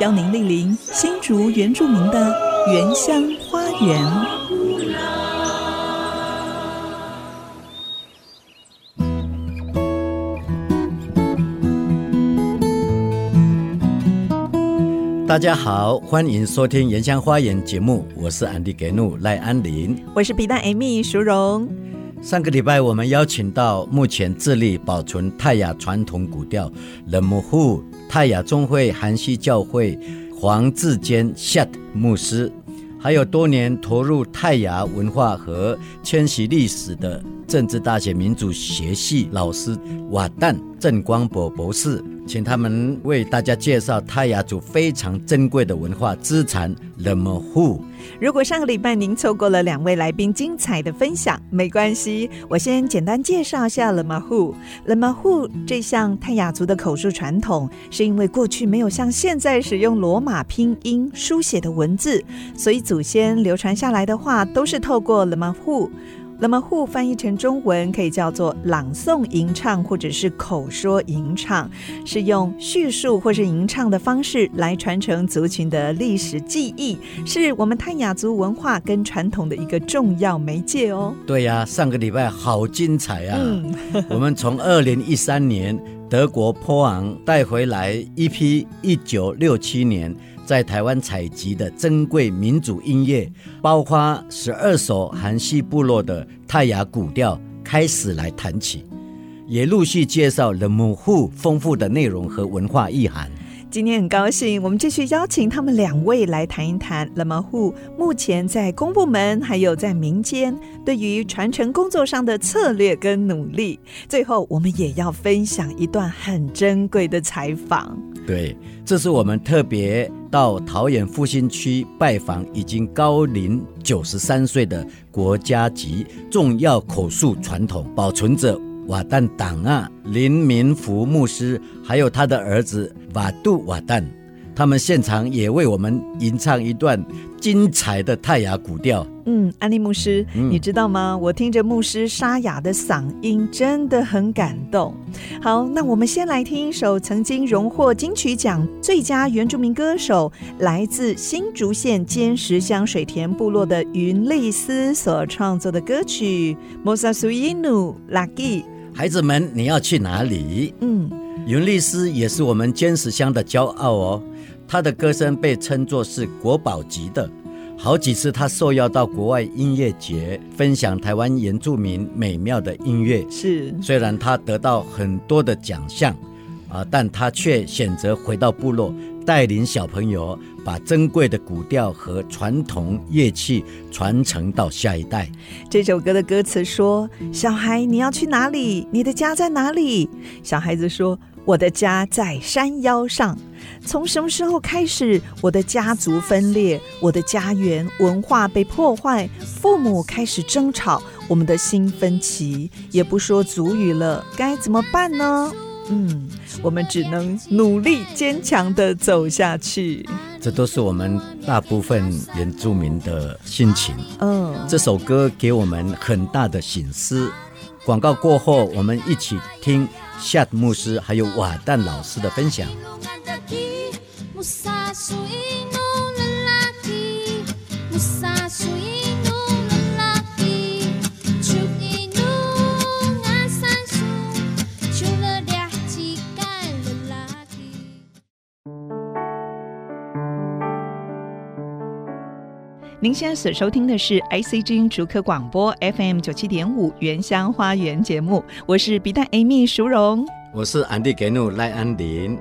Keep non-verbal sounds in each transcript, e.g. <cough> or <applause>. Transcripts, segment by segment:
邀您莅临新竹原住民的原乡花园。大家好，欢迎收听《原乡花园》节目，我是安迪格努赖安林，我是皮蛋 Amy 淑荣。上个礼拜，我们邀请到目前致力保存泰雅传统古调冷木户泰雅宗会韩西教会黄志坚 Shat 牧师，还有多年投入泰雅文化和迁徙历史的政治大学民族学系老师瓦旦郑光博博士。请他们为大家介绍泰雅族非常珍贵的文化资产冷木户。如果上个礼拜您错过了两位来宾精彩的分享，没关系，我先简单介绍一下冷木户。冷木户这项泰雅族的口述传统，是因为过去没有像现在使用罗马拼音书写的文字，所以祖先流传下来的话都是透过冷木户。冷木户翻译成中文可以叫做朗诵吟唱，或者是口说吟唱，是用叙述或是吟唱的方式来传承族群的历史记忆，是我们泰雅族文化跟传统的一个重要媒介哦。对呀、上个礼拜好精彩啊！嗯、我们从二零一三年德国波昂带回来一批一九六七年。在台湾采集的珍贵民族音乐，包括十二首韩系部落的泰雅古调，开始来弹起，也陆续介绍了母户丰富的内容和文化意涵。今天很高兴，我们继续邀请他们两位来谈一谈冷木户目前在公部门还有在民间对于传承工作上的策略跟努力。最后，我们也要分享一段很珍贵的采访。对，这是我们特别到桃园复兴区拜访已经高龄九十三岁的国家级重要口述传统保存者。瓦旦党啊，林明福牧师，还有他的儿子瓦杜瓦旦，他们现场也为我们吟唱一段精彩的泰雅古调。嗯，安利牧师，嗯、你知道吗？我听着牧师沙哑的嗓音，真的很感动。好，那我们先来听一首曾经荣获金曲奖最佳原住民歌手，来自新竹县尖石乡水田部落的云丽斯所创作的歌曲《摩萨苏伊努拉吉》。孩子们，你要去哪里？嗯，云丽丝也是我们坚石乡的骄傲哦。她的歌声被称作是国宝级的，好几次她受邀到国外音乐节分享台湾原住民美妙的音乐。是，虽然她得到很多的奖项啊，但她却选择回到部落。带领小朋友把珍贵的古调和传统乐器传承到下一代。这首歌的歌词说：“小孩，你要去哪里？你的家在哪里？”小孩子说：“我的家在山腰上。”从什么时候开始，我的家族分裂，我的家园文化被破坏，父母开始争吵，我们的心分歧，也不说族语了，该怎么办呢？嗯，我们只能努力坚强的走下去。这都是我们大部分原住民的心情。嗯，这首歌给我们很大的醒思。广告过后，我们一起听夏牧师还有瓦旦老师的分享。您现在所收听的是 ICG 逐客广播 FM 九七点五原乡花园节目，我是比蛋 Amy 淑荣，我是安迪格努赖安林，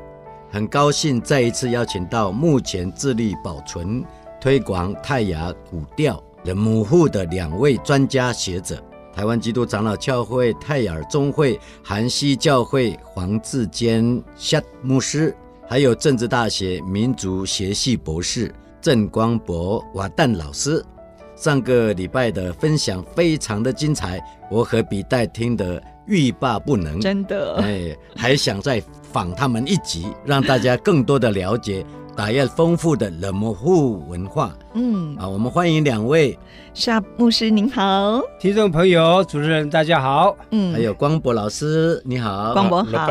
很高兴再一次邀请到目前致力保存、推广泰雅古调冷木户的两位专家学者，台湾基督长老教会泰雅宗会韩西教会黄志坚夏牧师。还有政治大学民族学系博士郑光博瓦旦老师。上个礼拜的分享非常的精彩，我和笔袋听得欲罢不能，真的，哎，还想再访他们一集，让大家更多的了解大叶丰富的冷漠户文化。嗯，啊，我们欢迎两位。夏牧师您好，听众朋友、主持人大家好，嗯，还有光博老师你好，光博好，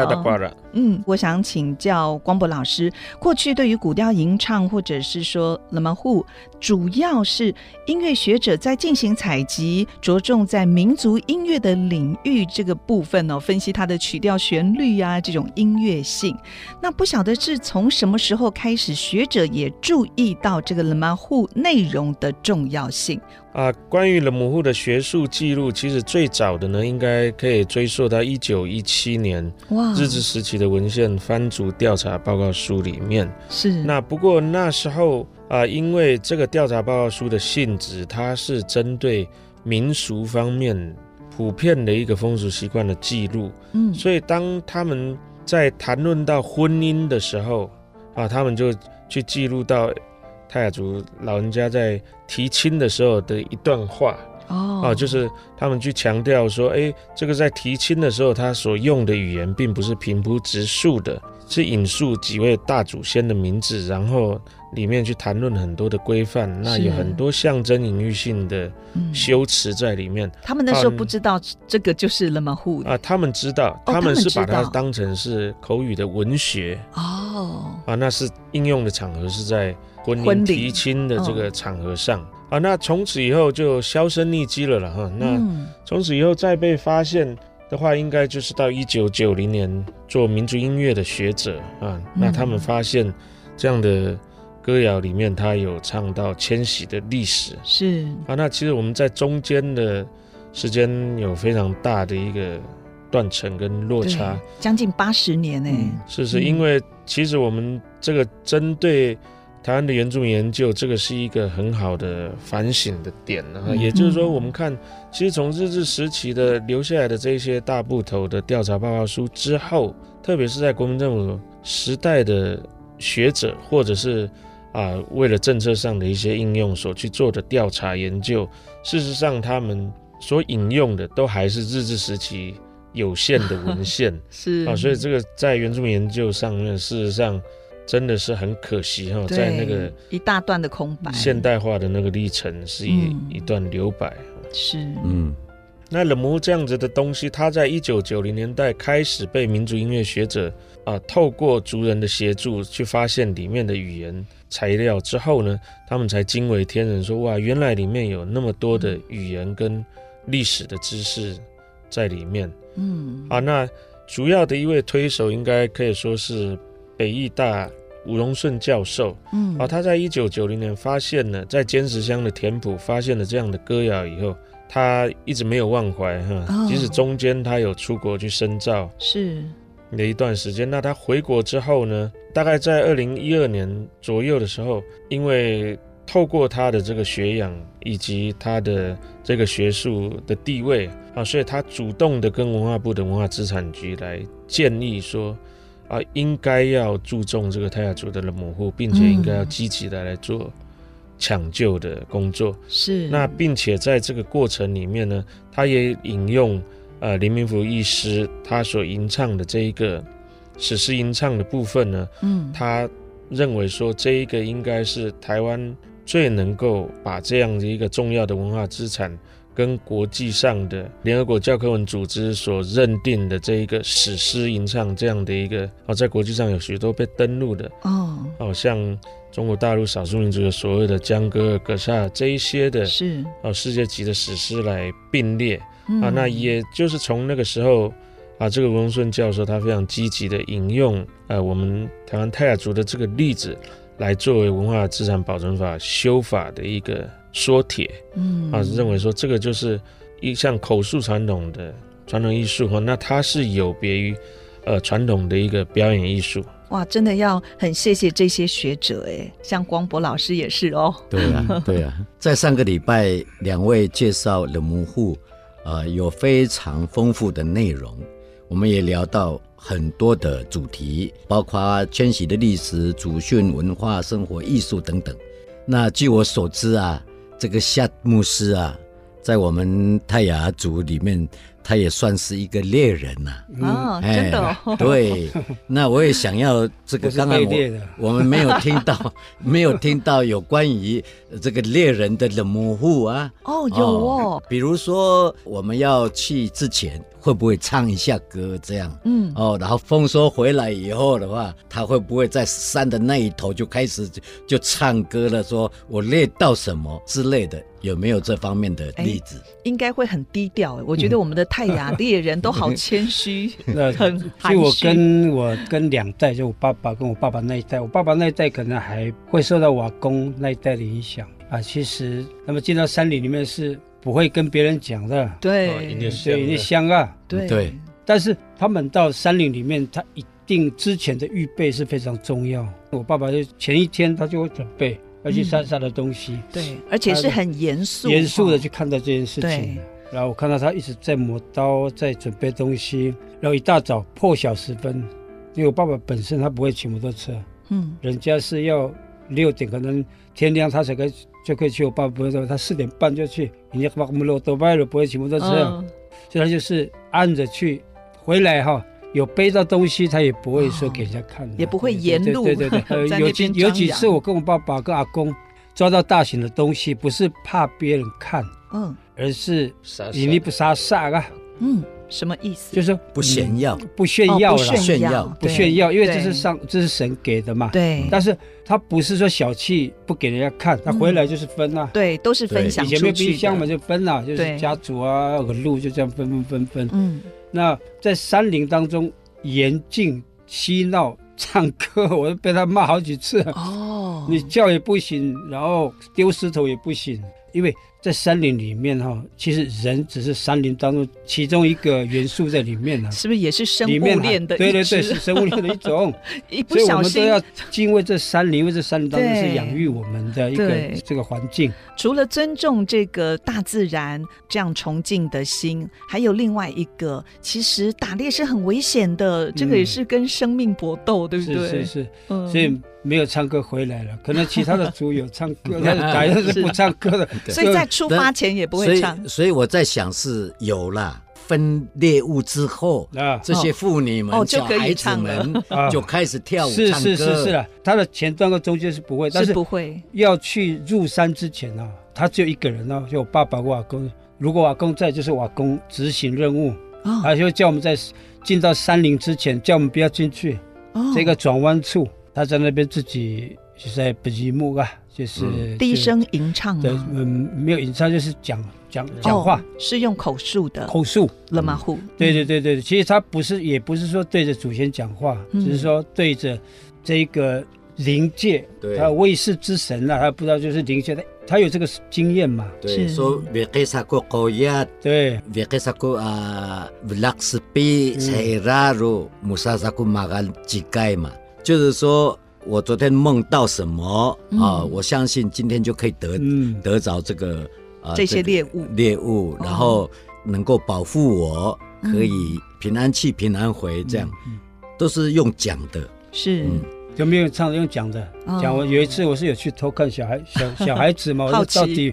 嗯，我想请教光博老师，过去对于古调吟唱或者是说冷漠户，主要是音乐学者在进行采集，着重在民族音乐的领域这个部分哦，分析它的曲调、旋律啊这种音乐性。那不晓得是从什么时候开始，学者也注意到这个冷门户内容的重要性。啊，关于冷门户的学术记录，其实最早的呢，应该可以追溯到一九一七年哇，日治时期的文献番族调查报告书里面。是。那不过那时候啊，因为这个调查报告书的性质，它是针对民俗方面普遍的一个风俗习惯的记录。嗯。所以当他们在谈论到婚姻的时候，啊，他们就去记录到。泰雅族老人家在提亲的时候的一段话哦，啊，就是他们去强调说，哎，这个在提亲的时候，他所用的语言并不是平铺直述的，是引述几位大祖先的名字，然后里面去谈论很多的规范，那有很多象征隐喻性的修辞在里面。他们那时候不知道这个就是冷漠户啊，他们知道，他们是把它当成是口语的文学。哦，啊，那是应用的场合是在。婚姻提亲的这个场合上、哦、啊，那从此以后就销声匿迹了了哈。那从此以后再被发现的话，应该就是到一九九零年做民族音乐的学者啊，那他们发现这样的歌谣里面，他有唱到迁徙的历史是啊。那其实我们在中间的时间有非常大的一个断层跟落差，将近八十年呢。是是，因为其实我们这个针对。台湾的原住民研究，这个是一个很好的反省的点啊。嗯、也就是说，我们看，其实从日治时期的留下来的这些大部头的调查报告书之后，特别是在国民政府时代的学者，或者是啊为了政策上的一些应用所去做的调查研究，事实上他们所引用的都还是日治时期有限的文献，<laughs> 是。啊，所以这个在原住民研究上面，事实上。真的是很可惜哈，在那个一大段的空白，现代化的那个历程是一、嗯、一段留白。是，嗯，那冷漠这样子的东西，它在一九九零年代开始被民族音乐学者啊、呃，透过族人的协助去发现里面的语言材料之后呢，他们才惊为天人说，说哇，原来里面有那么多的语言跟历史的知识在里面。嗯，啊，那主要的一位推手应该可以说是。北艺大吴荣顺教授，嗯，啊，他在一九九零年发现了在尖石乡的田埔发现了这样的歌谣以后，他一直没有忘怀哈，哦、即使中间他有出国去深造，是那一段时间。那他回国之后呢，大概在二零一二年左右的时候，因为透过他的这个学养以及他的这个学术的地位啊，所以他主动的跟文化部的文化资产局来建议说。啊，应该要注重这个泰雅族的冷漠户，并且应该要积极的来做抢救的工作。嗯、是，那并且在这个过程里面呢，他也引用呃林明福医师他所吟唱的这一个史诗吟唱的部分呢，嗯，他认为说这一个应该是台湾最能够把这样的一个重要的文化资产。跟国际上的联合国教科文组织所认定的这一个史诗吟唱这样的一个哦，在国际上有许多被登录的哦，哦，像中国大陆少数民族的所谓的江歌尔、格萨这一些的，是哦，世界级的史诗来并列啊。那也就是从那个时候啊，这个吴荣顺教授他非常积极的引用呃我们台湾泰雅族的这个例子，来作为文化资产保存法修法的一个。说帖，嗯啊，认为说这个就是一项口述传统的传统艺术哈，那它是有别于呃传统的一个表演艺术。哇，真的要很谢谢这些学者哎，像光博老师也是哦。对啊，<laughs> 对啊，在上个礼拜两位介绍冷漠户，呃，有非常丰富的内容，我们也聊到很多的主题，包括迁徙的历史、祖训、文化、生活、艺术等等。那据我所知啊，这个夏牧师啊，在我们泰雅族里面。他也算是一个猎人呐、啊，哦，真的、哦，对，那我也想要这个，<laughs> 刚刚我我们没有听到，<laughs> 没有听到有关于这个猎人的冷模糊啊，哦，有哦，比如说我们要去之前。会不会唱一下歌这样？嗯哦，然后丰收回来以后的话，他会不会在山的那一头就开始就，就唱歌了？说我猎到什么之类的，有没有这方面的例子？应该会很低调。我觉得我们的太雅猎人都好谦虚，<laughs> 嗯、很含蓄。就我跟我跟两代，就我爸爸跟我爸爸那一代，我爸爸那一代可能还会受到瓦工那一代的影响啊。其实，那么进到山里里面是。不会跟别人讲的，对，所以那香啊，对。对。但是他们到山林里面，他一定之前的预备是非常重要。我爸爸就前一天他就会准备要去山上的东西，嗯、对，而且是很严肃、严肃的去看待这件事情。对。然后我看到他一直在磨刀，在准备东西。然后一大早破晓时分，因为我爸爸本身他不会骑摩托车，嗯，人家是要六点可能天亮他才可以。就可以去我爸爸不会说，他四点半就去，人家把我们路都卖了，不会骑摩托车，嗯、所以他就是按着去，回来哈，有背到东西，他也不会说给人家看，也不会沿路对对对，对，对。<laughs> 有几有几次我跟我爸爸跟阿公抓到大型的东西，不是怕别人看，嗯，而是你你不杀杀啊，嗯。什么意思？就是说不炫耀，不炫耀了，炫耀，不炫耀，因为这是上，这是神给的嘛。对。但是他不是说小气，不给人家看，他回来就是分啊。对，都是分享。以前没冰箱嘛，就分了，就是家族啊，有个路就这样分分分分。嗯。那在山林当中，严禁嬉闹、唱歌，我都被他骂好几次。哦。你叫也不行，然后丢石头也不行，因为。在山林里面哈，其实人只是山林当中其中一个元素在里面呢，是不是也是生物链的一？对对对，是生物链的一种。<laughs> 一不小心，所以我们都要敬畏这山林，因为这山林当中是养育我们的一个这个环境。除了尊重这个大自然这样崇敬的心，还有另外一个，其实打猎是很危险的，这个也是跟生命搏斗，对不对？是是是，嗯，所以。没有唱歌回来了，可能其他的族有唱歌，<laughs> 但是打猎是不唱歌的，<laughs> 所以在出发前也不会唱。所以，所以我在想是有了分猎物之后，啊，这些妇女们、小孩子们 <laughs> 就开始跳舞唱歌。是是是是了，他的前段和中间是不会，但是不会。要去入山之前呢，他只有一个人呢，就我爸爸、我阿公。如果我阿公在，就是我阿公执行任务，他就叫我们在进到山林之前，叫我们不要进去这个转弯处。他在那边自己就在不寂寞啊，就是、嗯、低声吟唱对，嗯，没有吟唱，就是讲讲讲话、哦，是用口述的口述。了马虎。对对对对，其实他不是，也不是说对着祖先讲话，嗯、只是说对着这个灵界，对。他卫士之神啊，他不知道就是灵界的，他有这个经验嘛。对，说别给啥个高压，对，别给啥个啊，布拉斯比塞拉鲁穆萨萨库马干几盖嘛。就是说，我昨天梦到什么、嗯、啊？我相信今天就可以得、嗯、得着这个啊这些猎物。猎物，然后能够保护我，嗯、可以平安去平安回，这样、嗯、都是用讲的，是、嗯、就没有唱用讲的？讲。我有一次我是有去偷看小孩 <laughs> 小小孩子嘛，我说到底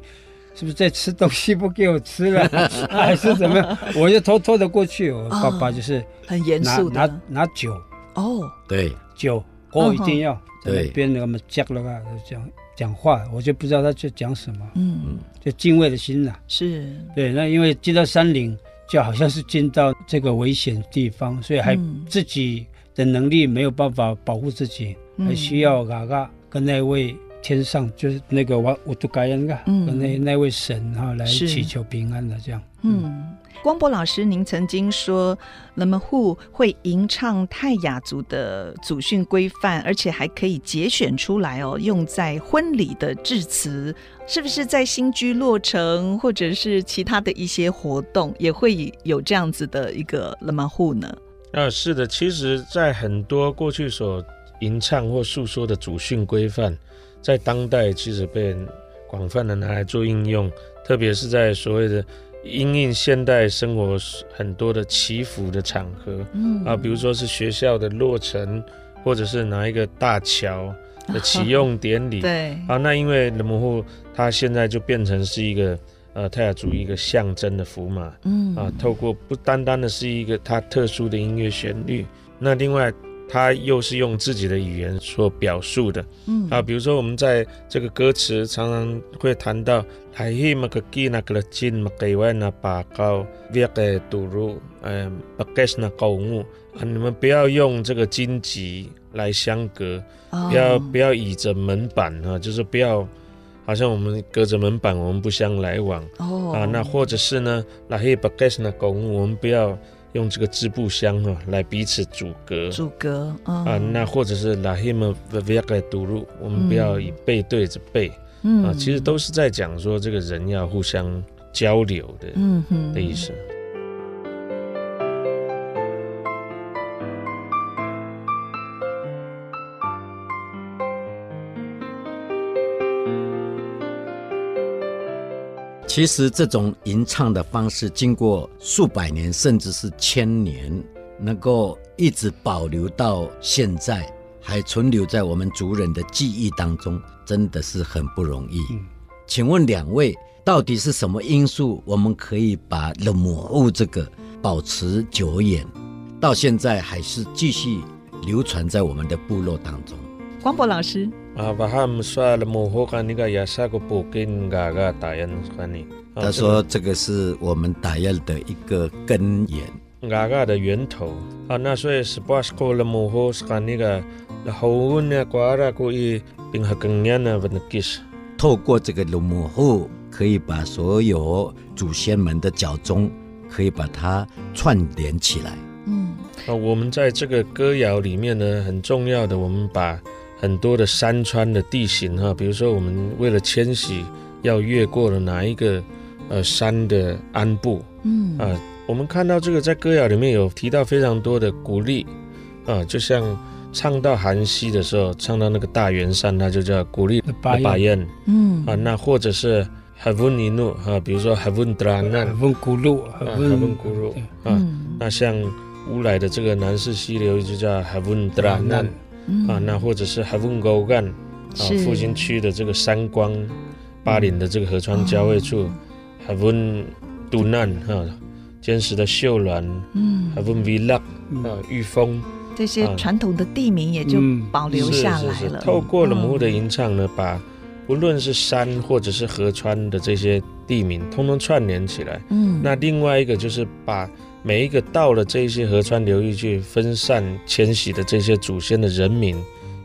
是不是在吃东西不给我吃了，<laughs> 还是怎么样？我就偷偷的过去，我爸爸就是很严肃拿拿拿酒。哦，对。酒，我一定要在那边那么讲了啊，讲讲话，我就不知道他在讲什么，嗯，就敬畏的心呐，是。对。那因为进到山林，就好像是进到这个危险地方，所以还自己的能力没有办法保护自己，还需要嘎嘎跟那位天上，就是那个瓦乌杜盖恩嘎，跟那那位神哈来祈求平安的这样，嗯。光博老师，您曾经说，那么户会吟唱泰雅族的祖训规范，而且还可以节选出来哦，用在婚礼的致辞，是不是在新居落成或者是其他的一些活动，也会有这样子的一个那么户呢？啊，是的，其实，在很多过去所吟唱或诉说的祖训规范，在当代其实被广泛的拿来做应用，特别是在所谓的。因应现代生活很多的祈福的场合，嗯啊，比如说是学校的落成，或者是哪一个大桥的启用典礼，<laughs> 对啊，那因为冷木户它现在就变成是一个呃泰雅族一个象征的符码，嗯啊，透过不单单的是一个它特殊的音乐旋律，那另外。他又是用自己的语言所表述的，嗯。啊，比如说我们在这个歌词常常会谈到，海希马克基那个金马给万那巴高嗯，巴盖斯那高木啊，你们不要用这个荆棘来相隔，哦、不要不要倚着门板啊，就是不要好像我们隔着门板，我们不相来往。哦。啊，那或者是呢，那嘿巴盖斯那我们不要。用这个织布箱哈来彼此阻隔，阻隔、嗯、啊，那或者是拉希姆维亚盖堵路，我们不要以背对着背，嗯、啊，其实都是在讲说这个人要互相交流的，嗯哼。的意思。其实这种吟唱的方式，经过数百年甚至是千年，能够一直保留到现在，还存留在我们族人的记忆当中，真的是很不容易。嗯、请问两位，到底是什么因素，我们可以把冷木户这个保持久远，到现在还是继续流传在我们的部落当中？光博老师。啊，他说这个是我们打药的一个根源，嘎嘎的源头。啊，那所以是把是过了木后是看那个，然后我呢，过来过去，并和更年的问题是，透过这个冷木户，可以把所有祖先们的脚踪，可以把它串联起来。嗯，啊，我们在这个歌谣里面呢，很重要的，我们把。很多的山川的地形哈，比如说我们为了迁徙要越过了哪一个呃山的鞍部，嗯。啊，我们看到这个在歌谣里面有提到非常多的鼓励。啊，就像唱到寒溪的时候，唱到那个大圆山，它就叫鼓励的巴彦，嗯。啊，那或者是哈温尼诺啊，比如说哈温德拉难，哈温古鲁，哈温古鲁啊，那像乌来的这个南势溪流就叫哈温德拉难。嗯、啊，那或者是海温高干啊，复兴区的这个三光，巴林的这个河川交汇处，海温杜难哈，坚实的秀峦，嗯，海温维勒啊，玉峰，这些传统的地名也就保留下来了。是是是透过了木户的吟唱呢，把不论是山或者是河川的这些地名，通通串联起来。嗯，那另外一个就是把。每一个到了这些河川流域去分散迁徙的这些祖先的人民，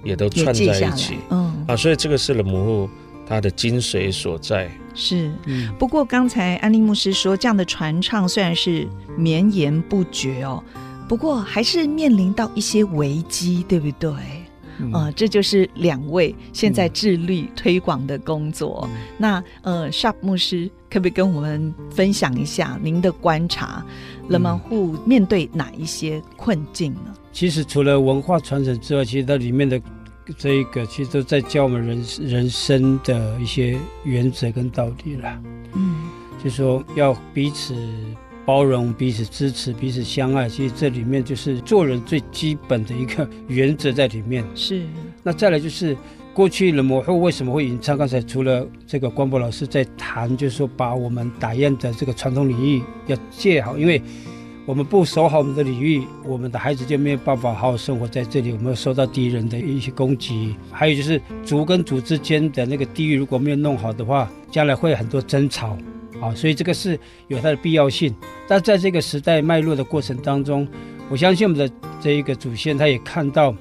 也都串在一起。嗯啊，所以这个是了母户它的精髓所在。是，不过刚才安利牧师说，这样的传唱虽然是绵延不绝哦，不过还是面临到一些危机，对不对？嗯、呃，这就是两位现在致力推广的工作。嗯、那呃，Sharp 牧师可不可以跟我们分享一下您的观察？冷木户面对哪一些困境呢？其实除了文化传承之外，其实它里面的这一个，其实都在教我们人人生的一些原则跟道理了。嗯，就说要彼此。包容，彼此支持，彼此相爱，其实这里面就是做人最基本的一个原则在里面。是。那再来就是过去冷木户为什么会吟唱？刚才除了这个光博老师在谈，就是说把我们打雁的这个传统领域要戒好，因为我们不守好我们的领域，我们的孩子就没有办法好好生活在这里，我们受到敌人的一些攻击。还有就是族跟族之间的那个地域如果没有弄好的话，将来会很多争吵。啊，所以这个是有它的必要性。但在这个时代脉络的过程当中，我相信我们的这一个祖先他也看到，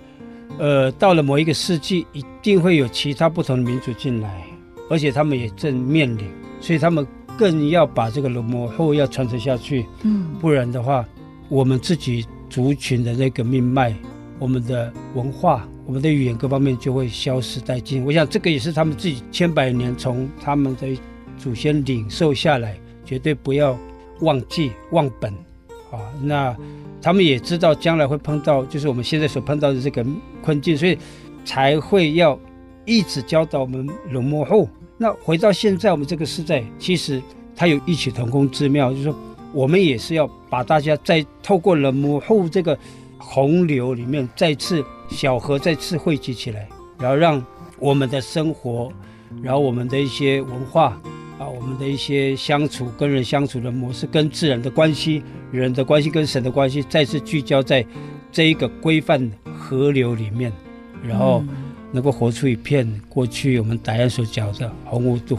呃，到了某一个世纪，一定会有其他不同的民族进来，而且他们也正面临，所以他们更要把这个冷木户要传承下去。嗯，不然的话，我们自己族群的那个命脉、我们的文化、我们的语言各方面就会消失殆尽。我想这个也是他们自己千百年从他们的。祖先领受下来，绝对不要忘记忘本，啊，那他们也知道将来会碰到，就是我们现在所碰到的这个困境，所以才会要一直教导我们冷木户。那回到现在我们这个时代，其实它有异曲同工之妙，就是说我们也是要把大家再透过了母后这个洪流里面再次小河再次汇集起来，然后让我们的生活，然后我们的一些文化啊，我们的一些相处跟人相处的模式，跟自然的关系，人的关系跟神的关系，再次聚焦在这一个规范河流里面，然后能够活出一片过去我们达安所讲的红乌渡。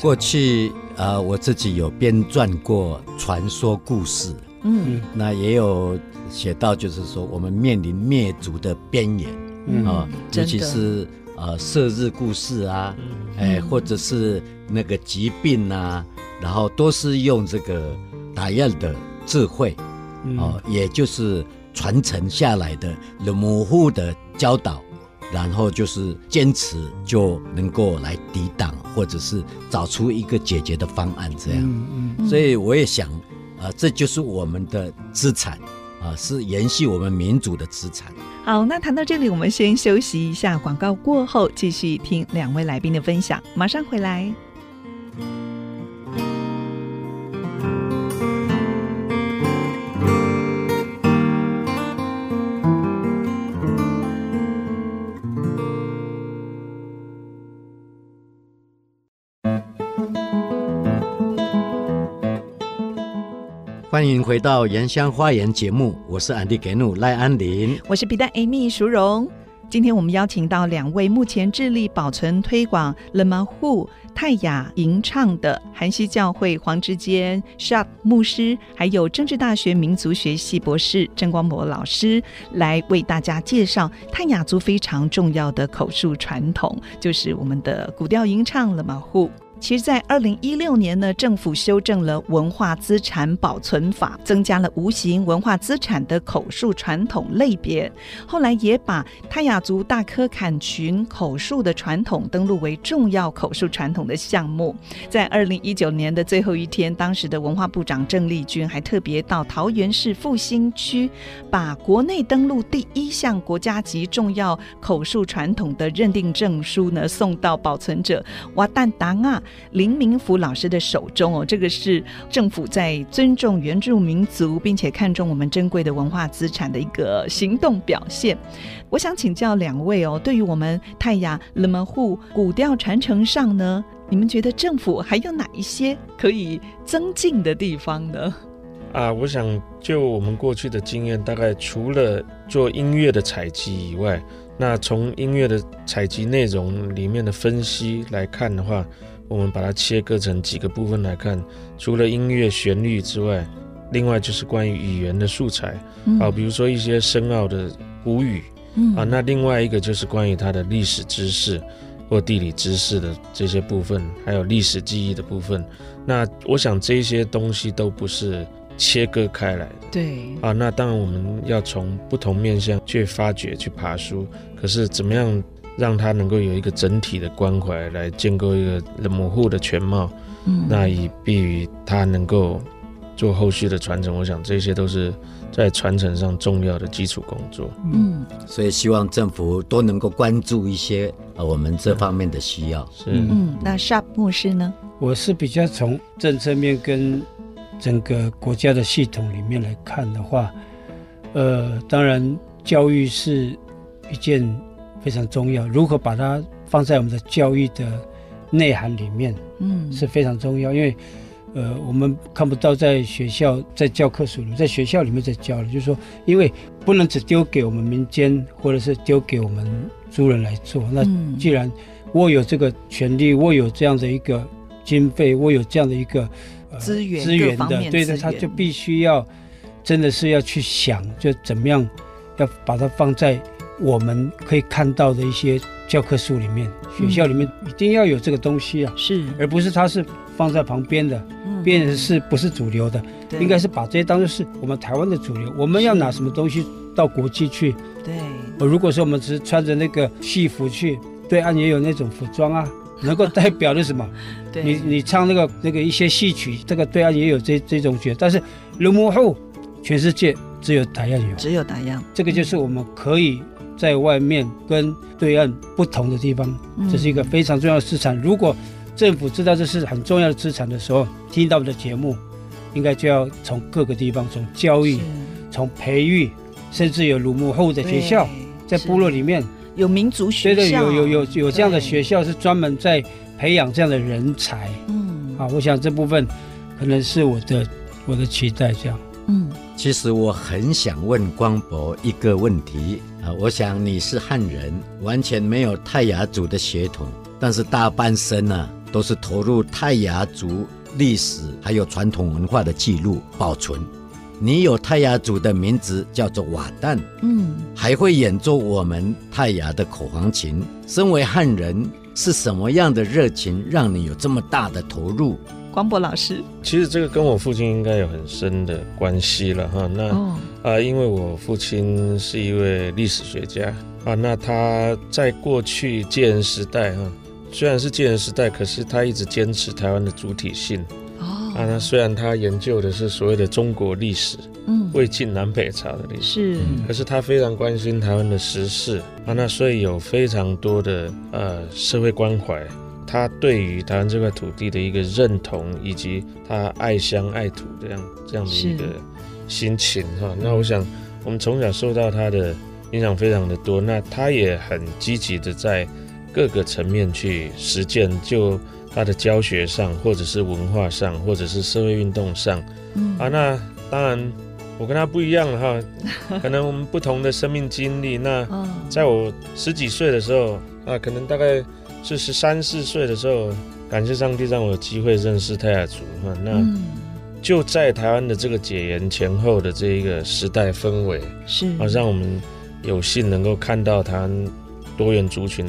过去啊、呃，我自己有编撰过传说故事，嗯，那也有写到，就是说我们面临灭族的边缘，嗯。啊，尤其是呃射日故事啊，哎、嗯，或者是那个疾病啊，然后都是用这个打样的智慧，哦、嗯，也就是传承下来的模糊的教导。然后就是坚持，就能够来抵挡，或者是找出一个解决的方案，这样。嗯嗯。所以我也想，啊、呃，这就是我们的资产，啊、是延续我们民族的资产。好，那谈到这里，我们先休息一下，广告过后继续听两位来宾的分享，马上回来。欢迎回到《原乡花园》节目，我是安迪格努赖安林，我是皮蛋 Amy 淑荣。今天我们邀请到两位目前致力保存推广勒玛护泰雅吟唱的韩西教会黄之坚 Sharp 牧师，还有政治大学民族学系博士郑光博老师，来为大家介绍泰雅族非常重要的口述传统，就是我们的古调吟唱勒玛护。其实，在二零一六年呢，政府修正了文化资产保存法，增加了无形文化资产的口述传统类别。后来也把泰雅族大科坎群口述的传统登录为重要口述传统的项目。在二零一九年的最后一天，当时的文化部长郑丽君还特别到桃园市复兴区，把国内登录第一项国家级重要口述传统的认定证书呢，送到保存者瓦旦达啊。林明福老师的手中哦，这个是政府在尊重原住民族，并且看重我们珍贵的文化资产的一个行动表现。我想请教两位哦，对于我们泰雅勒玛护古调传承上呢，你们觉得政府还有哪一些可以增进的地方呢？啊，我想就我们过去的经验，大概除了做音乐的采集以外，那从音乐的采集内容里面的分析来看的话。我们把它切割成几个部分来看，除了音乐旋律之外，另外就是关于语言的素材，嗯、啊，比如说一些深奥的古语，嗯、啊，那另外一个就是关于它的历史知识或地理知识的这些部分，还有历史记忆的部分。那我想这些东西都不是切割开来的，对，啊，那当然我们要从不同面向去发掘、去爬书，可是怎么样？让他能够有一个整体的关怀，来建构一个勒玛护的全貌，嗯，那以便于他能够做后续的传承。我想这些都是在传承上重要的基础工作。嗯，所以希望政府都能够关注一些呃我们这方面的需要。是，嗯，那 Sharp 牧师呢？我是比较从政策面跟整个国家的系统里面来看的话，呃，当然教育是一件。非常重要，如何把它放在我们的教育的内涵里面，嗯，是非常重要。因为，呃，我们看不到在学校在教科书里面，在学校里面在教了，就是说，因为不能只丢给我们民间，或者是丢给我们族人来做。那既然我有这个权利，我有这样的一个经费，我有这样的一个资源资源的，对的，他就必须要真的是要去想，就怎么样要把它放在。我们可以看到的一些教科书里面，学校里面一定要有这个东西啊，是，而不是它是放在旁边的，嗯，变成是不是主流的？对，应该是把这些当作是我们台湾的主流。我们要拿什么东西到国际去？对，如果说我们只是穿着那个戏服去，对岸也有那种服装啊，<laughs> 能够代表的什么？<laughs> 对，你你唱那个那个一些戏曲，这个对岸也有这这种曲，但是勒玛护全世界只有台样有，只有台样，这个就是我们可以。在外面跟对岸不同的地方，这是一个非常重要的资产。如果政府知道这是很重要的资产的时候，听到我的节目，应该就要从各个地方，从教育，从培育，甚至有鲁木后的学校，在部落里面。有民族学校，对对，有有有有这样的学校是专门在培养这样的人才。嗯，啊，我想这部分可能是我的我的期待，这样。嗯，其实我很想问光博一个问题啊，我想你是汉人，完全没有泰雅族的血统，但是大半生呢、啊、都是投入泰雅族历史还有传统文化的记录保存。你有泰雅族的名字叫做瓦旦，嗯，还会演奏我们泰雅的口簧琴。身为汉人，是什么样的热情让你有这么大的投入？光博老师，其实这个跟我父亲应该有很深的关系了哈。那啊、哦呃，因为我父亲是一位历史学家啊，那他在过去戒严时代哈，虽然是戒严时代，可是他一直坚持台湾的主体性。哦，啊，那虽然他研究的是所谓的中国历史，嗯，魏晋南北朝的历史，是，可是他非常关心台湾的时事啊，那所以有非常多的呃社会关怀。他对于台湾这块土地的一个认同，以及他爱乡爱土这样这样的一个心情哈，那我想我们从小受到他的影响非常的多，那他也很积极的在各个层面去实践，就他的教学上，或者是文化上，或者是社会运动上，嗯。啊，那当然我跟他不一样了哈，可能我们不同的生命经历，那在我十几岁的时候啊，可能大概。是十三四岁的时候，感谢上帝让我有机会认识泰雅族哈。那就在台湾的这个解严前后的这一个时代氛围，是啊，让我们有幸能够看到台湾多元族群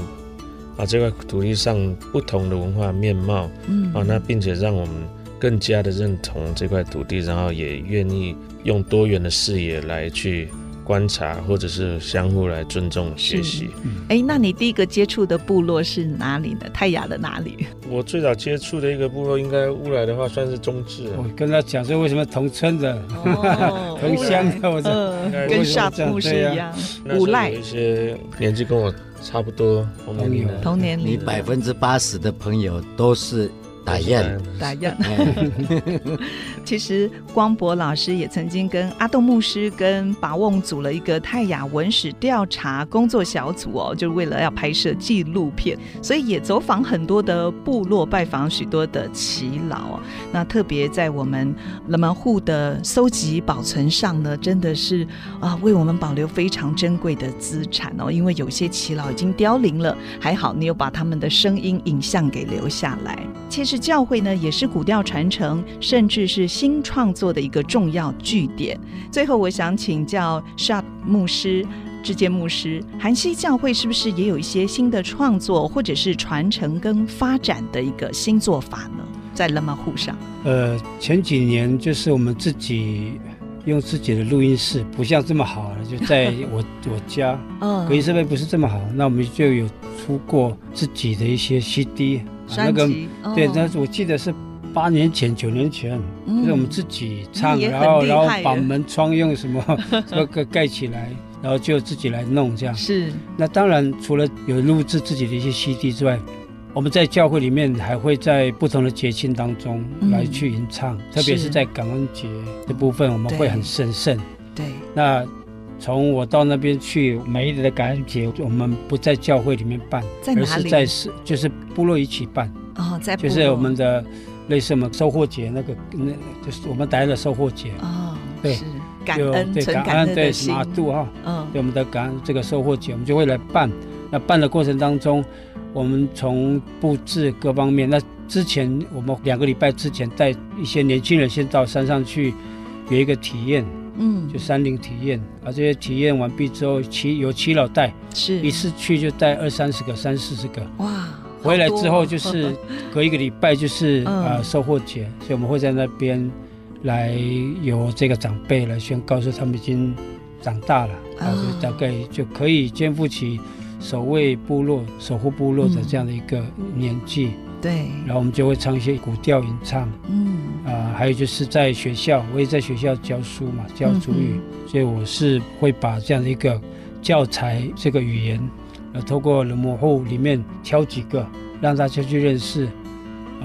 啊这块土地上不同的文化面貌，嗯啊，那并且让我们更加的认同这块土地，然后也愿意用多元的视野来去。观察，或者是相互来尊重学习。哎、欸，那你第一个接触的部落是哪里呢？泰雅的哪里？我最早接触的一个部落，应该乌来的话算是中治。我跟他讲说，为什么同村的、哦、<laughs> 同乡的，我说、呃、跟沙布是一样。乌来有一些年纪跟我差不多，同年龄，同年龄，你百分之八十的朋友都是。打样，打样。<laughs> <laughs> 其实光博老师也曾经跟阿栋牧师跟把瓮组了一个泰雅文史调查工作小组哦，就是为了要拍摄纪录片，所以也走访很多的部落，拜访许多的耆老。那特别在我们冷门户的搜集保存上呢，真的是啊，为我们保留非常珍贵的资产哦。因为有些耆老已经凋零了，还好你有把他们的声音影像给留下来。其实。教会呢，也是古调传承，甚至是新创作的一个重要据点。最后，我想请教 Sharp 牧师、志坚牧师，韩西教会是不是也有一些新的创作，或者是传承跟发展的一个新做法呢？在勒马户上，呃，前几年就是我们自己用自己的录音室，不像这么好了，就在 <laughs> 我我家，嗯，隔音设备不是这么好，那我们就有出过自己的一些 CD。那个对，那我记得是八年前、九年前，就是我们自己唱，然后然后把门窗用什么 <laughs> 那个盖起来，然后就自己来弄这样。是。那当然，除了有录制自己的一些 CD 之外，我们在教会里面还会在不同的节庆当中来去吟唱，特别是在感恩节的部分，我们会很神圣。对。那。从我到那边去，每一年的感恩节，我们不在教会里面办，在哪里？而是在是就是部落一起办。哦，在就是我们的类似我们收获节那个，那就是我们带来的收获节。哦，对，是感恩，对感恩，对马杜哈，嗯，对我们的感恩这个收获节，我们就会来办。那办的过程当中，我们从布置各方面，那之前我们两个礼拜之前带一些年轻人先到山上去有一个体验。嗯，就山林体验，把这些体验完毕之后，耆有耆老带，是。一次去就带二三十个、三四十个。哇，回来之后就是隔一个礼拜就是呃收获节，所以我们会在那边来由这个长辈来宣告说他们已经长大了，啊。就大概就可以肩负起守卫部落、守护部落的这样的一个年纪。对，然后我们就会唱一些古调吟唱，嗯，啊、呃，还有就是在学校，我也在学校教书嘛，教主语，嗯、所以我是会把这样的一个教材这个语言，呃，透过人模户里面挑几个，让大家去认识，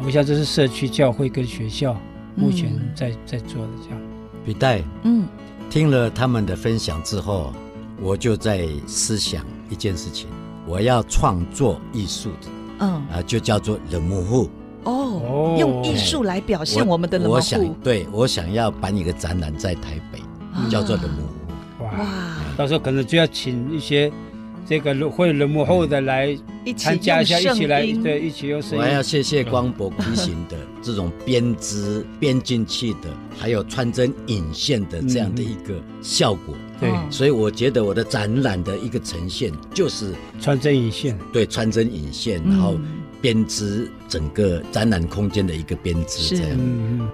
我想这是社区教会跟学校目前在、嗯、在做的这样。笔袋，嗯，听了他们的分享之后，我就在思想一件事情，我要创作艺术的，嗯，啊，就叫做冷木户。哦，用艺术来表现我们的冷木户。我想，对，我想要办一个展览在台北，啊、叫做冷木户。哇，到时候可能就要请一些。这个会冷幕后的来参加一下，一起来对，一起用声音。我还要谢谢光博 <laughs> 提醒的这种编织编进去的，还有穿针引线的这样的一个效果。对，所以我觉得我的展览的一个呈现就是穿针引线。对，穿针引线，然后。编织整个展览空间的一个编织，是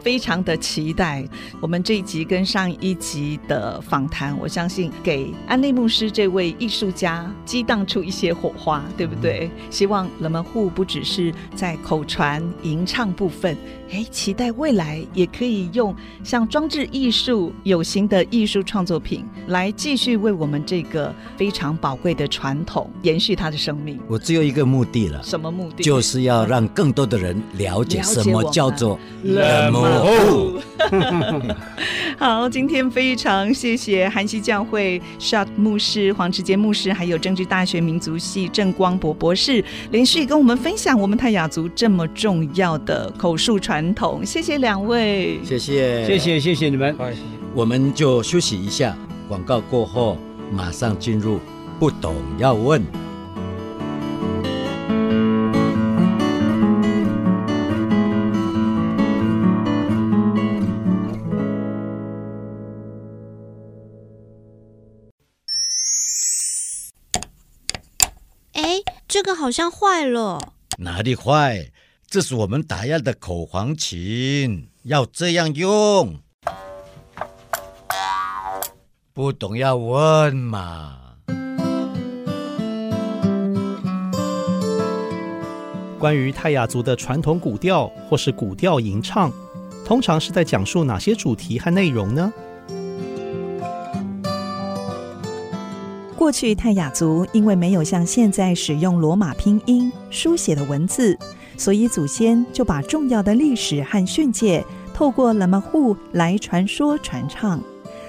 非常的期待。我们这一集跟上一集的访谈，我相信给安利牧师这位艺术家激荡出一些火花，对不对？嗯、希望人们户不只是在口传吟唱部分，哎，期待未来也可以用像装置艺术有形的艺术创作品来继续为我们这个非常宝贵的传统延续它的生命。我只有一个目的了，什么目的？就就是要让更多的人了解什么叫做冷漠。好，今天非常谢谢韩熙教会 Shot 牧师黄志杰牧师，还有政治大学民族系郑光博博士，连续跟我们分享我们泰雅族这么重要的口述传统。谢谢两位，谢谢，谢谢，谢谢你们。我们就休息一下，广告过后马上进入不懂要问。这个好像坏了，哪里坏？这是我们打样的口簧琴，要这样用。不懂要问嘛。关于泰雅族的传统古调或是古调吟唱，通常是在讲述哪些主题和内容呢？过去泰雅族因为没有像现在使用罗马拼音书写的文字，所以祖先就把重要的历史和训诫透过喇嘛户来传说传唱。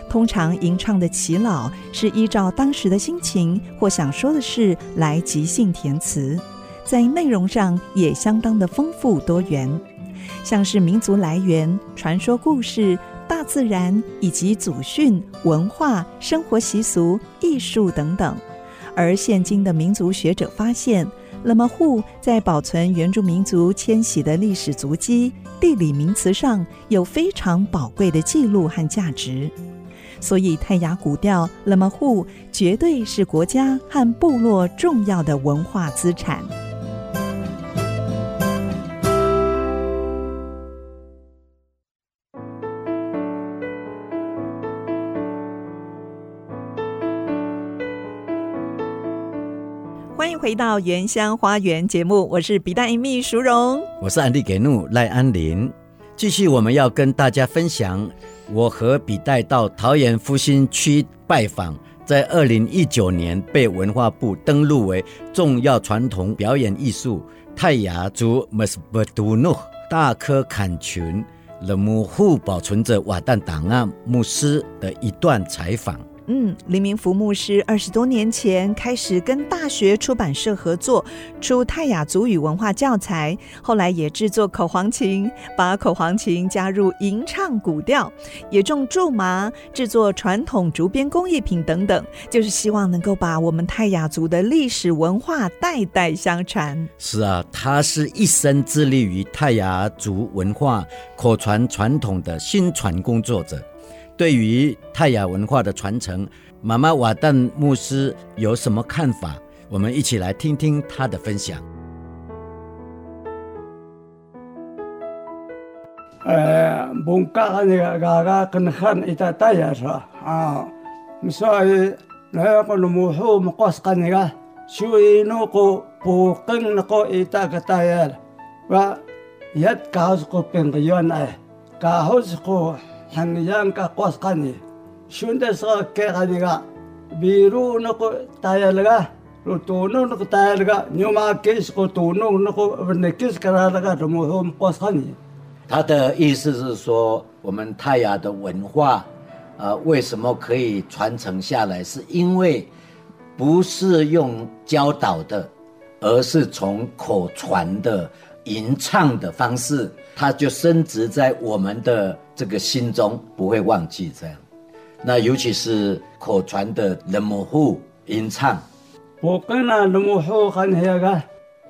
通常吟唱的耆老是依照当时的心情或想说的事来即兴填词，在内容上也相当的丰富多元，像是民族来源、传说故事。大自然以及祖训、文化、生活习俗、艺术等等，而现今的民族学者发现，冷门户在保存原住民族迁徙的历史足迹、地理名词上有非常宝贵的记录和价值，所以泰雅古调冷门户绝对是国家和部落重要的文化资产。回到原乡花园节目，我是比大英秘淑荣，我是安迪给怒赖安林。继续，我们要跟大家分享，我和比带到桃园复兴区拜访，在二零一九年被文化部登录为重要传统表演艺术泰雅族 Mesbatunuh 大科坎群冷木户保存着瓦旦档案牧师的一段采访。嗯，黎明福牧师二十多年前开始跟大学出版社合作，出泰雅族语文化教材，后来也制作口簧琴，把口簧琴加入吟唱古调，也种苎麻，制作传统竹编工艺品等等，就是希望能够把我们泰雅族的历史文化代代相传。是啊，他是一生致力于泰雅族文化口传传统的新传工作者。对于泰雅文化的传承，妈妈瓦旦牧师有什么看法？我们一起来听听他的分享。呃，蒙嘎那个嘎嘎跟汉一大泰雅是吧？啊，所以那个冷木户木瓜斯干那个，所以那个不跟那个一大个泰雅了，哇，一搞是个变个原来，搞是个。像样个过干的，现在说给他那个，比如那个大家那个 rutuno no katayaga nyuma kes ko tuno no ko nekis karalaga mo hom qasani 他的意思是说，我们泰雅的文化，呃，为什么可以传承下来？是因为不是用教导的，而是从口传的吟唱的方式，它就深植在我们的这个心中，不会忘记这样。那尤其是口传的人母户吟唱。我跟那人母户看那个，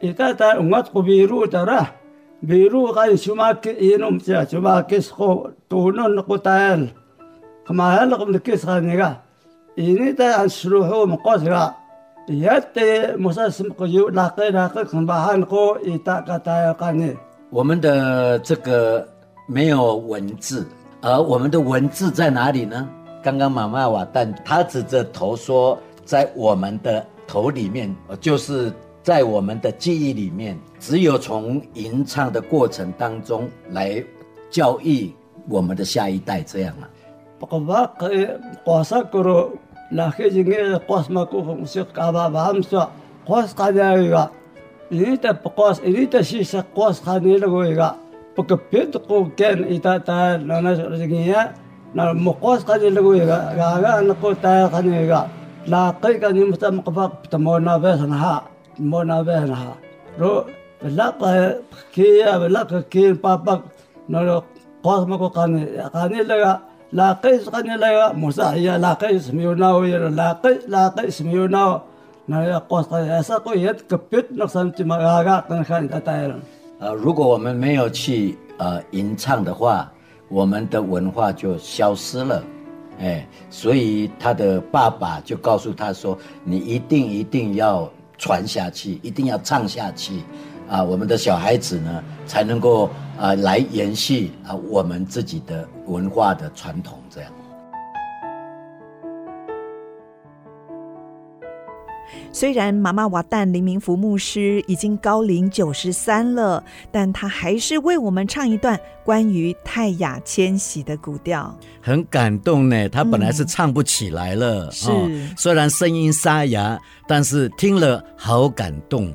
一旦在我古比如的啦。biru kan sumak inum tia sumakis ko tunun ko 我们的这个没有文字，而我们的文字在哪里呢？刚刚马马瓦旦他指着头说，在我们的头里面，就是在我们的记忆里面，只有从吟唱的过程当中来教育我们的下一代这样啊。不过，我我上课。laakiinqoosmakuuqsqababahamso qoos qadaayga inita qoos inita shiisa qoos qanilagoyga pakapid quukeen itataa nanasrgiya nalmuqoos qanilagoyga gaagaanaqu taaya qaniga laaqaygani maqfaq tamoonaabeesnaha tamoonaabeesnaha ro balaqkiya balaqkiin papak nalo qoosmaku qani qanilaga laga musa ya laqis miunao ya laqis laqis miunao na ya qasqa asa ko yet kapit na santi magaga kan khan tatayran 呃，如果我们没有去呃吟唱的话，我们的文化就消失了，哎，所以他的爸爸就告诉他说：“你一定一定要。”传下去，一定要唱下去，啊，我们的小孩子呢，才能够啊来延续啊我们自己的文化的传统，这样。虽然妈妈瓦旦林明福牧师已经高龄九十三了，但他还是为我们唱一段关于泰雅迁徙的古调，很感动呢。他本来是唱不起来了，嗯、是、哦、虽然声音沙哑，但是听了好感动。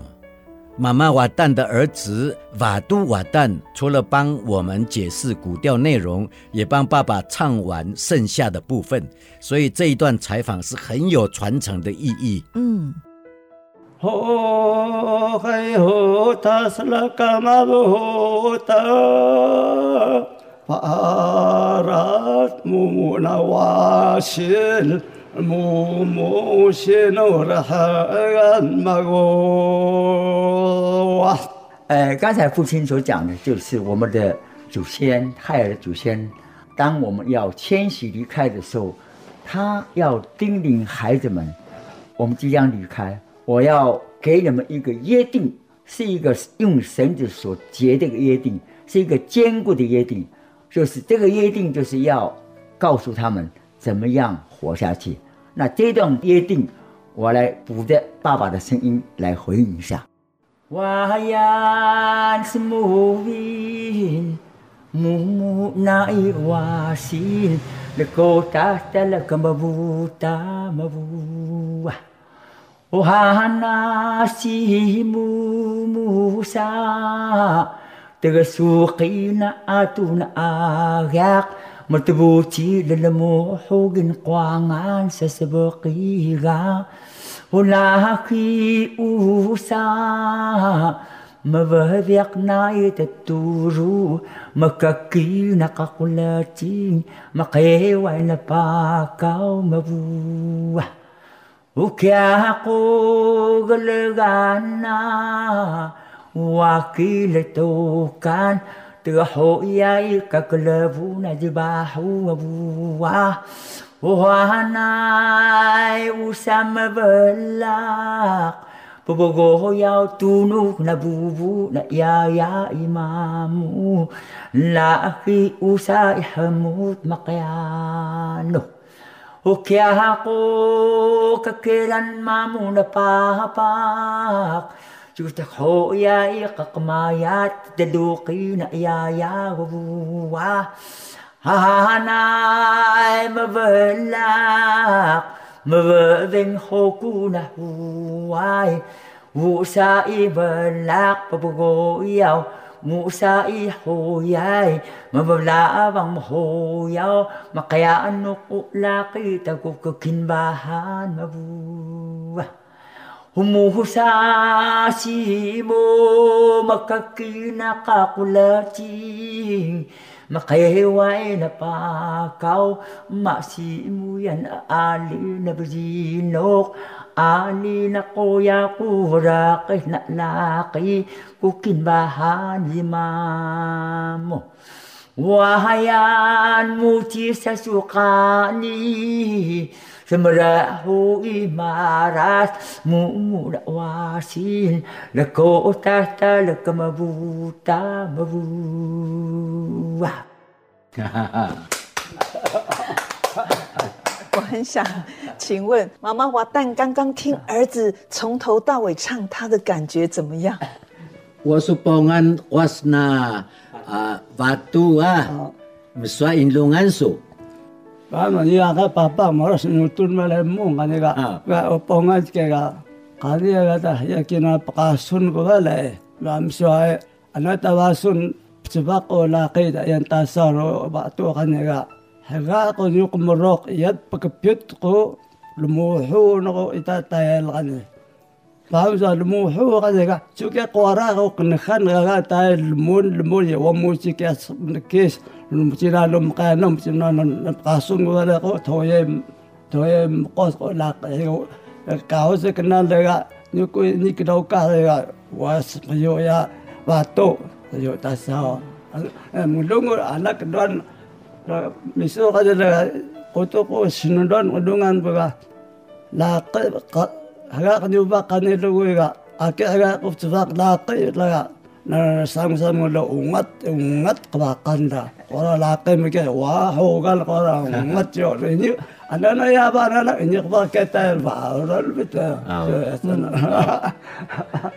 妈妈瓦旦的儿子瓦都瓦旦，除了帮我们解释古调内容，也帮爸爸唱完剩下的部分，所以这一段采访是很有传承的意义。嗯。母母是努的很嘛我。呃，刚才父亲所讲的，就是我们的祖先，泰雅的祖先。当我们要迁徙离开的时候，他要叮咛孩子们：我们即将离开，我要给你们一个约定，是一个用绳子所结的一个约定，是一个坚固的约定。就是这个约定，就是要告诉他们怎么样活下去。那这段约定，我来补着爸爸的声音来回应一下。哇呀，是木云，木木那一瓦西，那个大大那个么不大么不啊，哇那西木木沙，这个树 cây 那阿杜那阿呀。<laughs> مرتبوتي للموح وقنقوان سسبقيغا ولاكي أوسا ما بهذيقنا يتتورو مكاكينا قاقلاتي مقيوين باكا ومبوح وكاقو قلغانا واكيلتو كان تحوياي ككلبونا جباحو تروحوا ككلاب نذبح وبوع وهناي وسام بلاق ببغو ياو تونوك نبوبو لا يا يا إمامو لا أخي أوسا حمود مقيانو وكيا هاقو ككيلان مامو نباها باق iqaqmayat daluqina ya ya wa hanay mabalak 么人何故那无爱，无啥一文拉不不过要，无啥一后来，么不拉忘后要，么可呀努古拉给他个个金巴汉么不 Humuhusashi mo makakinakakulating Makayaway na pakaw Masimuyan aali na bazinok Ani na kuya kurakay na laki Kukinbahan imamo Wahayan mo ti sa sukani. Semerahu imaras mumu wasin leko tata leko mabuta mabu 我很想请问妈妈，瓦旦刚刚听儿子从头到尾唱，他的感觉怎么样？我是保安，我是那啊瓦杜啊，我刷印龙安数。Pano ni a ka papa mo ro sinu tun ma le mo ga ni ga ga o pong a ke ga ka ni a ga ta ya ki na pa ka sun go ga le ga mi so a a na ta wa sun tsi ba ko la ke yan ta sa ro ba to ga ko ni ko mo ro ko lu mo ko i ta ta ya ga ni ba mi so ko ra ga ko ni khan ga ga ta lu mo sinanom kanom sinanon kasun wala ko toye toye kos ko lak yo kaos kenal dega nyuku ni kidau ka dega was yo ya bato yo tasao mulung anak don miso ka dega koto ko sinudon udungan baga lak haga kanyuba kanilu wega ake haga kuftvak lak laga 那三个个干他好干了我就人家那那那人家给不得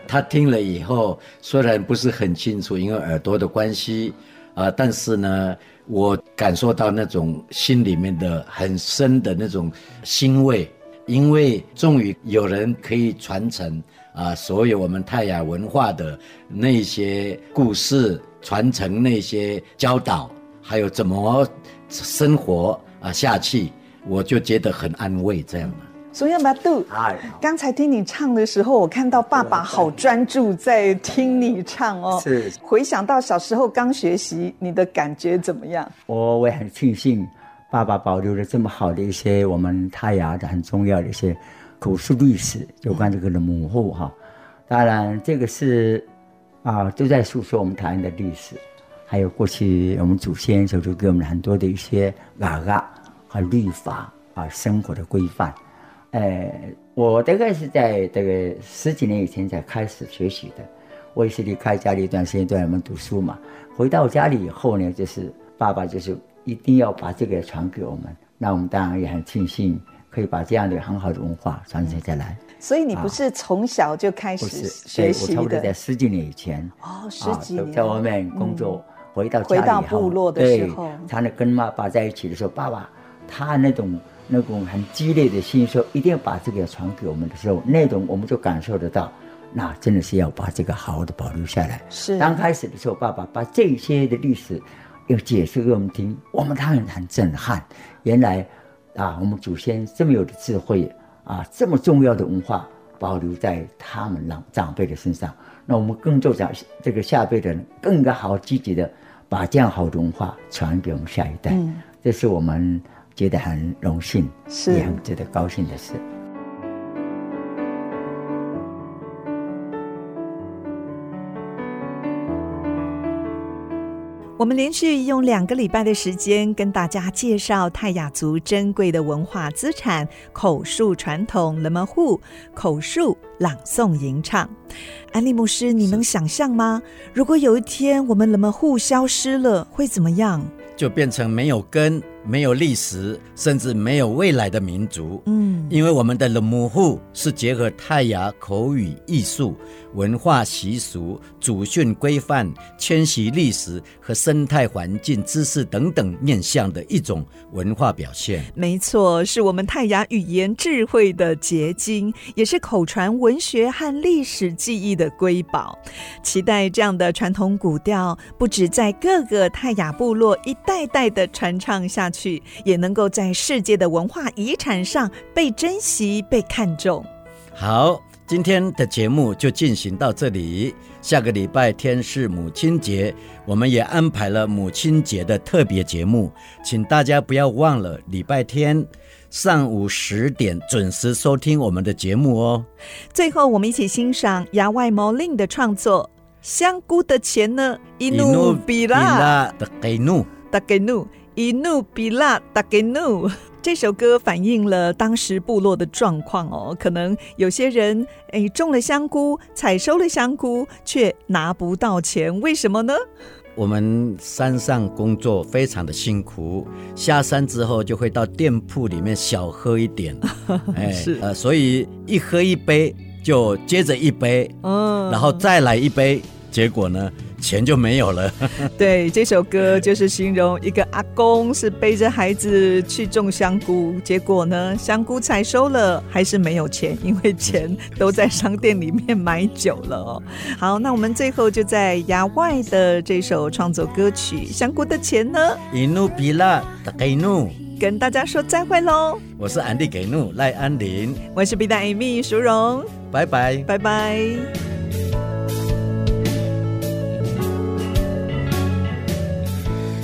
他听了以后虽然不是很清楚因为耳朵的关系啊但是呢我感受到那种心里面的很深的那种欣慰。因为终于有人可以传承啊，所有我们泰雅文化的那些故事，传承那些教导，还有怎么生活啊下去，我就觉得很安慰，这样。所以马杜，刚才听你唱的时候，我看到爸爸好专注在听你唱哦。是。回想到小时候刚学习，你的感觉怎么样？我我也很庆幸。爸爸保留了这么好的一些我们泰雅的很重要的一些口述历史，有关这个的母后哈。当然，这个是啊，都在诉说我们台湾的历史，还有过去我们祖先就就给我们很多的一些嘎嘎和律法啊，生活的规范。呃，我大概是在这个十几年以前才开始学习的。我也是离开家里一段时间，在我们读书嘛。回到家里以后呢，就是爸爸就是。一定要把这个传给我们，那我们当然也很庆幸可以把这样的很好的文化传承下来。所以你不是从小就开始学习的？我差不多在十几年以前哦，十几年在外面工作，回到回到部落的时候，才能跟妈爸在一起的时候，爸爸他那种那种很激烈的心说，一定要把这个传给我们的时候，那种我们就感受得到，那真的是要把这个好好的保留下来。是刚开始的时候，爸爸把这些的历史。要解释给我们听，我们当然很震撼。原来，啊，我们祖先这么有的智慧啊，这么重要的文化保留在他们老长辈的身上。那我们更做长这个下辈的人，更应该好好积极的把这样好的文化传给我们下一代。嗯，这是我们觉得很荣幸，是也很值得高兴的事。我们连续用两个礼拜的时间跟大家介绍泰雅族珍贵的文化资产——口述传统勒么护口述朗诵吟唱。安利牧师，你能想象吗？如果有一天我们勒么护消失了，会怎么样？就变成没有根、没有历史，甚至没有未来的民族。嗯，因为我们的 Lemuhu 是结合泰雅口语、艺术、文化习俗、祖训规范、迁徙历史和生态环境知识等等面向的一种文化表现。没错，是我们泰雅语言智慧的结晶，也是口传文学和历史记忆的瑰宝。期待这样的传统古调，不止在各个泰雅部落一代代的传唱下去，也能够在世界的文化遗产上被珍惜、被看重。好，今天的节目就进行到这里。下个礼拜天是母亲节，我们也安排了母亲节的特别节目，请大家不要忘了礼拜天上午十点准时收听我们的节目哦。最后，我们一起欣赏牙外毛令的创作《香菇的钱呢》。伊努比拉的给努，的给努，伊努比拉的给怒。这首歌反映了当时部落的状况哦，可能有些人诶种了香菇，采收了香菇，却拿不到钱，为什么呢？我们山上工作非常的辛苦，下山之后就会到店铺里面小喝一点，<laughs> 哎，是呃，所以一喝一杯就接着一杯，嗯，然后再来一杯，结果呢？钱就没有了。<laughs> 对，这首歌就是形容一个阿公是背着孩子去种香菇，结果呢，香菇采收了还是没有钱，因为钱都在商店里面买酒了哦。<laughs> 好，那我们最后就在牙外的这首创作歌曲《香菇的钱呢》伊努比拉的给努，跟大家说再会喽。我是安迪给怒赖安林，我是 B 站 Amy 淑荣，拜拜，拜拜。